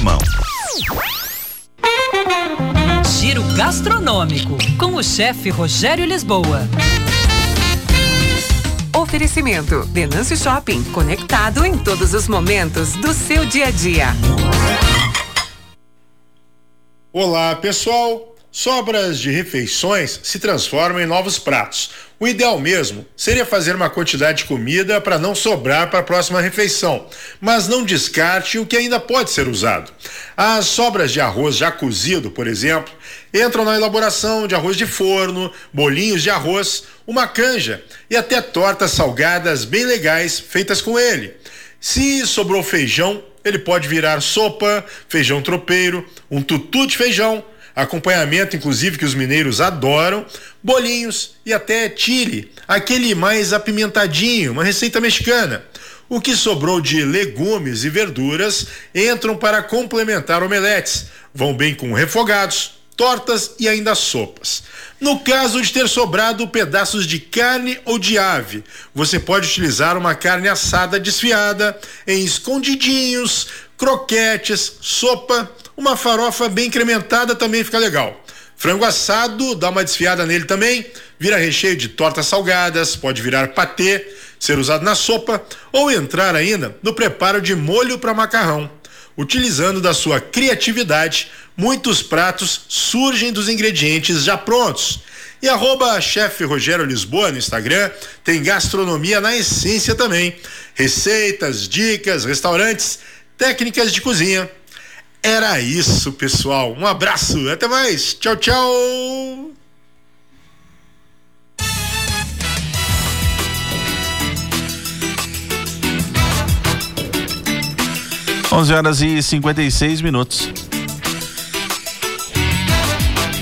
sua mão. Giro gastronômico com o chefe Rogério Lisboa. Oferecimento: Denâncio Shopping, conectado em todos os momentos do seu dia a dia. Olá, pessoal. Sobras de refeições se transformam em novos pratos. O ideal mesmo seria fazer uma quantidade de comida para não sobrar para a próxima refeição, mas não descarte o que ainda pode ser usado. As sobras de arroz já cozido, por exemplo, entram na elaboração de arroz de forno, bolinhos de arroz, uma canja e até tortas salgadas bem legais feitas com ele. Se sobrou feijão, ele pode virar sopa, feijão tropeiro, um tutu de feijão acompanhamento inclusive que os mineiros adoram, bolinhos e até chile, aquele mais apimentadinho, uma receita mexicana. O que sobrou de legumes e verduras entram para complementar omeletes, vão bem com refogados, tortas e ainda sopas. No caso de ter sobrado pedaços de carne ou de ave, você pode utilizar uma carne assada desfiada em escondidinhos, croquetes, sopa uma farofa bem incrementada também fica legal. Frango assado, dá uma desfiada nele também, vira recheio de tortas salgadas, pode virar patê, ser usado na sopa ou entrar ainda no preparo de molho para macarrão. Utilizando da sua criatividade, muitos pratos surgem dos ingredientes já prontos. E arroba chefe Rogério Lisboa no Instagram tem gastronomia na essência também. Receitas, dicas, restaurantes, técnicas de cozinha era isso, pessoal. Um abraço, até mais. Tchau, tchau. Onze horas e cinquenta e seis minutos.